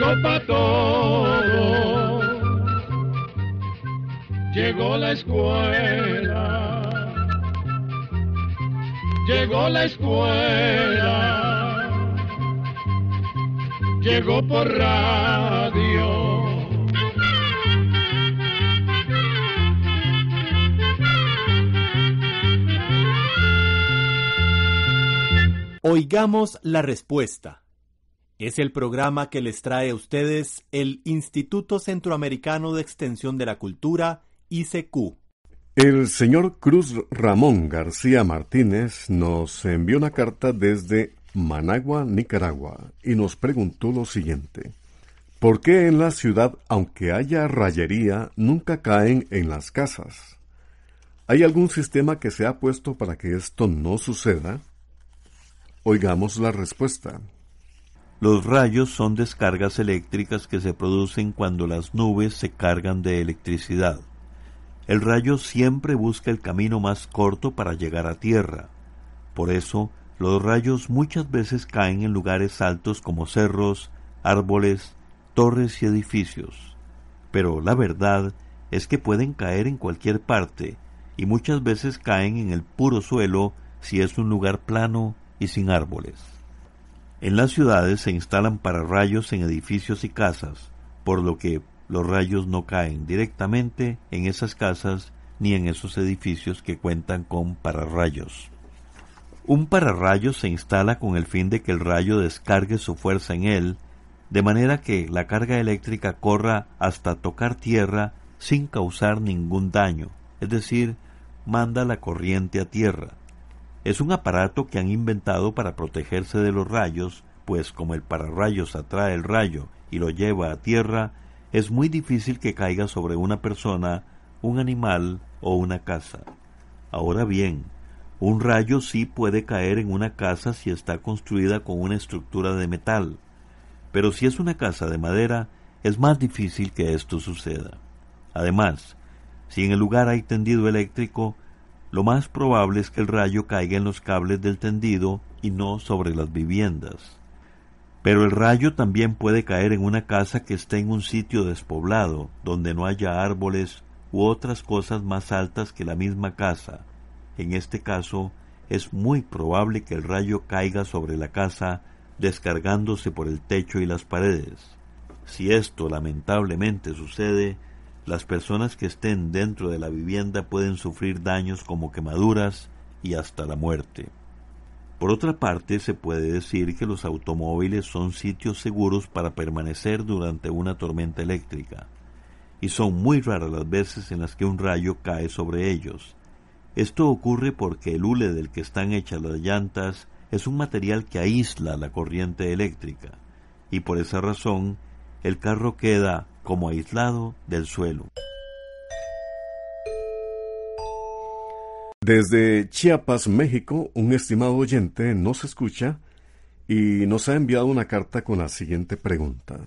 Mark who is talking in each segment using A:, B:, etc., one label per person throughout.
A: Llegó pa' todo, llegó la escuela, llegó la escuela, llegó por radio.
B: Oigamos la respuesta. Es el programa que les trae a ustedes el Instituto Centroamericano de Extensión de la Cultura, ICQ.
C: El señor Cruz Ramón García Martínez nos envió una carta desde Managua, Nicaragua, y nos preguntó lo siguiente. ¿Por qué en la ciudad, aunque haya rayería, nunca caen en las casas? ¿Hay algún sistema que se ha puesto para que esto no suceda? Oigamos la respuesta.
D: Los rayos son descargas eléctricas que se producen cuando las nubes se cargan de electricidad. El rayo siempre busca el camino más corto para llegar a tierra. Por eso, los rayos muchas veces caen en lugares altos como cerros, árboles, torres y edificios. Pero la verdad es que pueden caer en cualquier parte y muchas veces caen en el puro suelo si es un lugar plano y sin árboles. En las ciudades se instalan pararrayos en edificios y casas, por lo que los rayos no caen directamente en esas casas ni en esos edificios que cuentan con pararrayos. Un pararrayo se instala con el fin de que el rayo descargue su fuerza en él, de manera que la carga eléctrica corra hasta tocar tierra sin causar ningún daño, es decir, manda la corriente a tierra. Es un aparato que han inventado para protegerse de los rayos, pues como el pararrayos atrae el rayo y lo lleva a tierra, es muy difícil que caiga sobre una persona, un animal o una casa. Ahora bien, un rayo sí puede caer en una casa si está construida con una estructura de metal, pero si es una casa de madera, es más difícil que esto suceda. Además, si en el lugar hay tendido eléctrico, lo más probable es que el rayo caiga en los cables del tendido y no sobre las viviendas. Pero el rayo también puede caer en una casa que esté en un sitio despoblado, donde no haya árboles u otras cosas más altas que la misma casa. En este caso, es muy probable que el rayo caiga sobre la casa, descargándose por el techo y las paredes. Si esto lamentablemente sucede, las personas que estén dentro de la vivienda pueden sufrir daños como quemaduras y hasta la muerte. Por otra parte, se puede decir que los automóviles son sitios seguros para permanecer durante una tormenta eléctrica, y son muy raras las veces en las que un rayo cae sobre ellos. Esto ocurre porque el hule del que están hechas las llantas es un material que aísla la corriente eléctrica, y por esa razón el carro queda como aislado del suelo.
C: Desde Chiapas, México, un estimado oyente nos escucha y nos ha enviado una carta con la siguiente pregunta.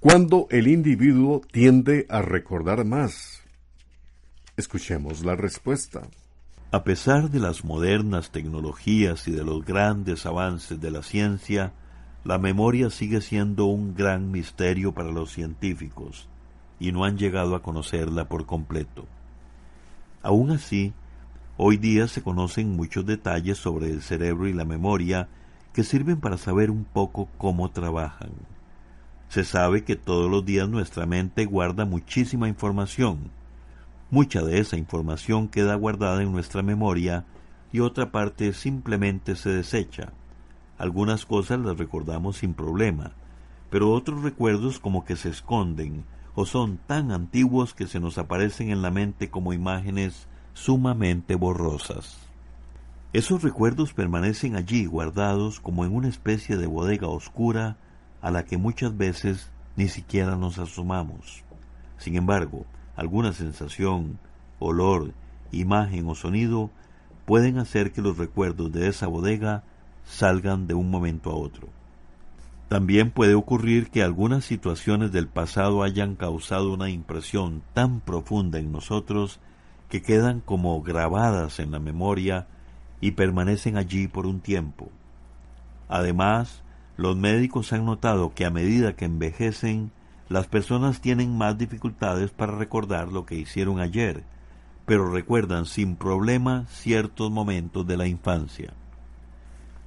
C: ¿Cuándo el individuo tiende a recordar más? Escuchemos la respuesta.
D: A pesar de las modernas tecnologías y de los grandes avances de la ciencia, la memoria sigue siendo un gran misterio para los científicos y no han llegado a conocerla por completo. Aún así, hoy día se conocen muchos detalles sobre el cerebro y la memoria que sirven para saber un poco cómo trabajan. Se sabe que todos los días nuestra mente guarda muchísima información. Mucha de esa información queda guardada en nuestra memoria y otra parte simplemente se desecha. Algunas cosas las recordamos sin problema, pero otros recuerdos como que se esconden o son tan antiguos que se nos aparecen en la mente como imágenes sumamente borrosas. Esos recuerdos permanecen allí guardados como en una especie de bodega oscura a la que muchas veces ni siquiera nos asomamos. Sin embargo, alguna sensación, olor, imagen o sonido pueden hacer que los recuerdos de esa bodega salgan de un momento a otro. También puede ocurrir que algunas situaciones del pasado hayan causado una impresión tan profunda en nosotros que quedan como grabadas en la memoria y permanecen allí por un tiempo. Además, los médicos han notado que a medida que envejecen, las personas tienen más dificultades para recordar lo que hicieron ayer, pero recuerdan sin problema ciertos momentos de la infancia.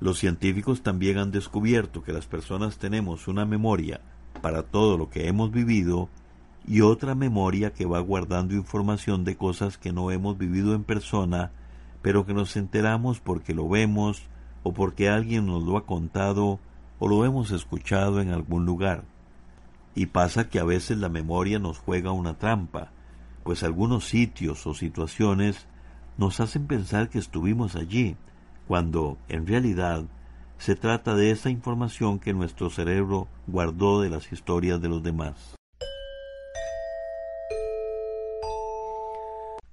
D: Los científicos también han descubierto que las personas tenemos una memoria para todo lo que hemos vivido y otra memoria que va guardando información de cosas que no hemos vivido en persona, pero que nos enteramos porque lo vemos o porque alguien nos lo ha contado o lo hemos escuchado en algún lugar. Y pasa que a veces la memoria nos juega una trampa, pues algunos sitios o situaciones nos hacen pensar que estuvimos allí, cuando en realidad se trata de esa información que nuestro cerebro guardó de las historias de los demás.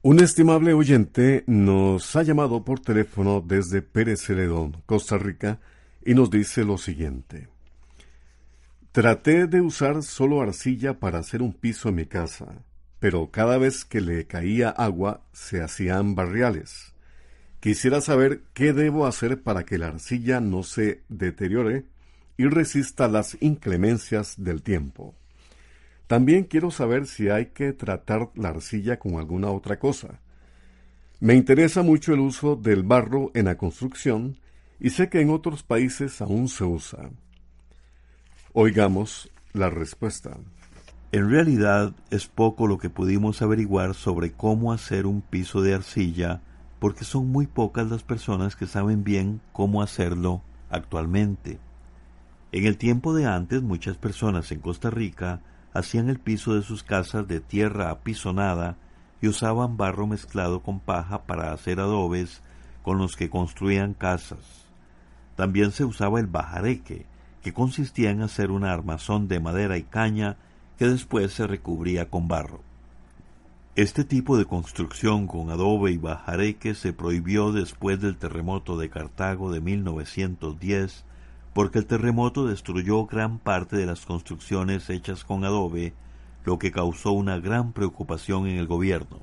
C: Un estimable oyente nos ha llamado por teléfono desde Pérez Celedón, Costa Rica, y nos dice lo siguiente. Traté de usar solo arcilla para hacer un piso en mi casa pero cada vez que le caía agua se hacían barriales. Quisiera saber qué debo hacer para que la arcilla no se deteriore y resista las inclemencias del tiempo. También quiero saber si hay que tratar la arcilla con alguna otra cosa. Me interesa mucho el uso del barro en la construcción y sé que en otros países aún se usa. Oigamos la respuesta.
D: En realidad es poco lo que pudimos averiguar sobre cómo hacer un piso de arcilla porque son muy pocas las personas que saben bien cómo hacerlo actualmente. En el tiempo de antes muchas personas en Costa Rica hacían el piso de sus casas de tierra apisonada y usaban barro mezclado con paja para hacer adobes con los que construían casas. También se usaba el bajareque, que consistía en hacer una armazón de madera y caña que después se recubría con barro. Este tipo de construcción con adobe y bajareque se prohibió después del terremoto de Cartago de 1910 porque el terremoto destruyó gran parte de las construcciones hechas con adobe, lo que causó una gran preocupación en el gobierno.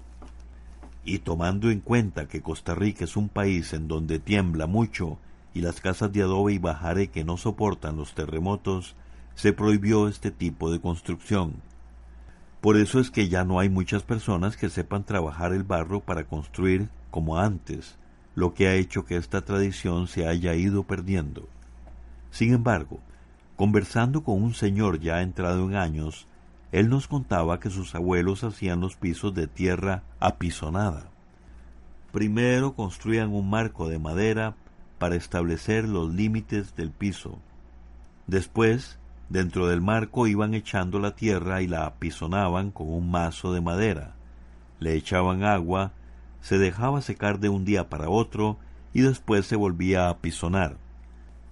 D: Y tomando en cuenta que Costa Rica es un país en donde tiembla mucho y las casas de adobe y bajareque no soportan los terremotos, se prohibió este tipo de construcción. Por eso es que ya no hay muchas personas que sepan trabajar el barro para construir como antes, lo que ha hecho que esta tradición se haya ido perdiendo. Sin embargo, conversando con un señor ya entrado en años, él nos contaba que sus abuelos hacían los pisos de tierra apisonada. Primero construían un marco de madera para establecer los límites del piso. Después Dentro del marco iban echando la tierra y la apisonaban con un mazo de madera. Le echaban agua, se dejaba secar de un día para otro y después se volvía a apisonar.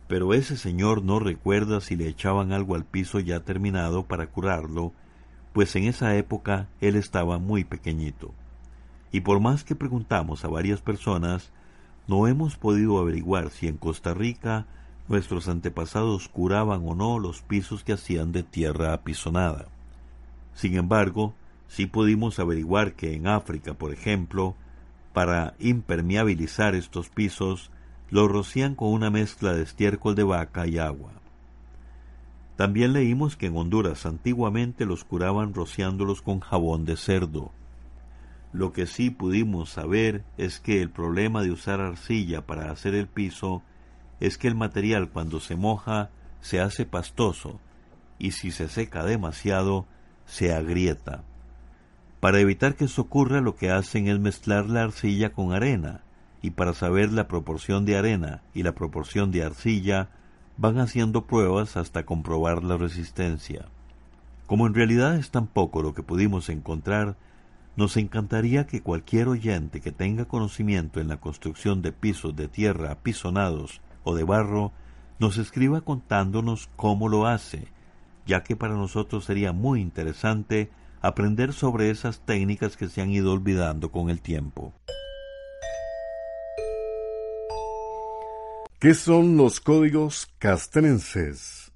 D: Pero ese señor no recuerda si le echaban algo al piso ya terminado para curarlo, pues en esa época él estaba muy pequeñito. Y por más que preguntamos a varias personas, no hemos podido averiguar si en Costa Rica nuestros antepasados curaban o no los pisos que hacían de tierra apisonada. Sin embargo, sí pudimos averiguar que en África, por ejemplo, para impermeabilizar estos pisos, los rocían con una mezcla de estiércol de vaca y agua. También leímos que en Honduras antiguamente los curaban rociándolos con jabón de cerdo. Lo que sí pudimos saber es que el problema de usar arcilla para hacer el piso es que el material cuando se moja se hace pastoso y si se seca demasiado se agrieta. Para evitar que eso ocurra lo que hacen es mezclar la arcilla con arena y para saber la proporción de arena y la proporción de arcilla van haciendo pruebas hasta comprobar la resistencia. Como en realidad es tan poco lo que pudimos encontrar, nos encantaría que cualquier oyente que tenga conocimiento en la construcción de pisos de tierra apisonados o de barro nos escriba contándonos cómo lo hace, ya que para nosotros sería muy interesante aprender sobre esas técnicas que se han ido olvidando con el tiempo.
C: ¿Qué son los códigos castrenses?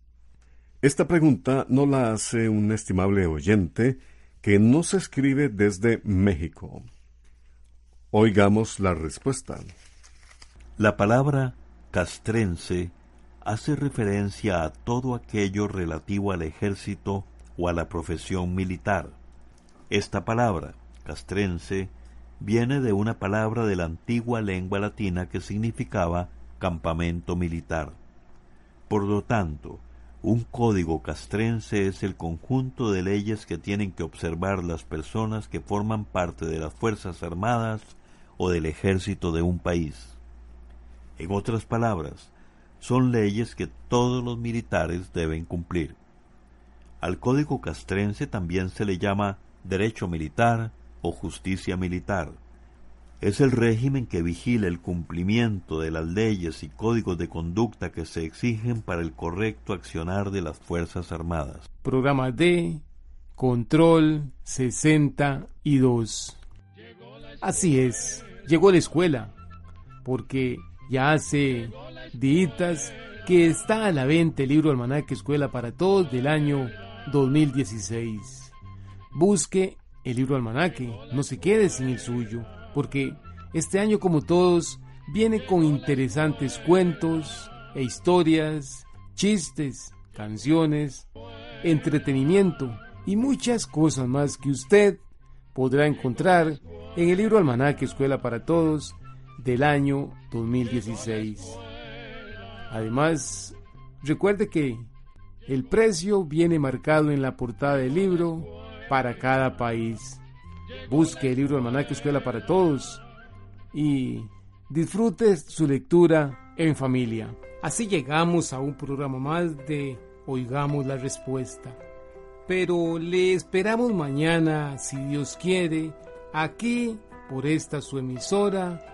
C: Esta pregunta no la hace un estimable oyente que no se escribe desde México. Oigamos la respuesta.
D: La palabra castrense hace referencia a todo aquello relativo al ejército o a la profesión militar. Esta palabra, castrense, viene de una palabra de la antigua lengua latina que significaba campamento militar. Por lo tanto, un código castrense es el conjunto de leyes que tienen que observar las personas que forman parte de las Fuerzas Armadas o del ejército de un país. En otras palabras, son leyes que todos los militares deben cumplir. Al código castrense también se le llama derecho militar o justicia militar. Es el régimen que vigila el cumplimiento de las leyes y códigos de conducta que se exigen para el correcto accionar de las Fuerzas Armadas.
E: Programa D, Control 62. Así es, llegó la escuela, porque ya hace días que está a la venta el libro Almanaque Escuela para Todos del año 2016. Busque el libro Almanaque, no se quede sin el suyo, porque este año como todos viene con interesantes cuentos e historias, chistes, canciones, entretenimiento y muchas cosas más que usted podrá encontrar en el libro Almanaque Escuela para Todos del año 2016. Además, recuerde que el precio viene marcado en la portada del libro para cada país. Busque el libro Almanaque Escuela para Todos y disfrute su lectura en familia. Así llegamos a un programa más de Oigamos la Respuesta. Pero le esperamos mañana, si Dios quiere, aquí por esta su emisora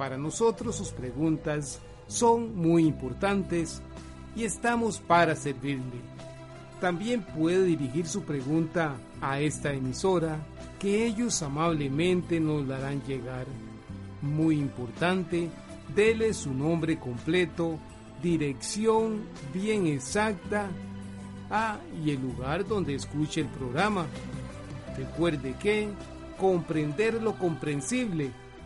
E: Para nosotros sus preguntas son muy importantes y estamos para servirle. También puede dirigir su pregunta a esta emisora que ellos amablemente nos la harán llegar. Muy importante, dele su nombre completo, dirección bien exacta ah, y el lugar donde escuche el programa. Recuerde que comprender lo comprensible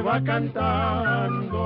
A: va cantando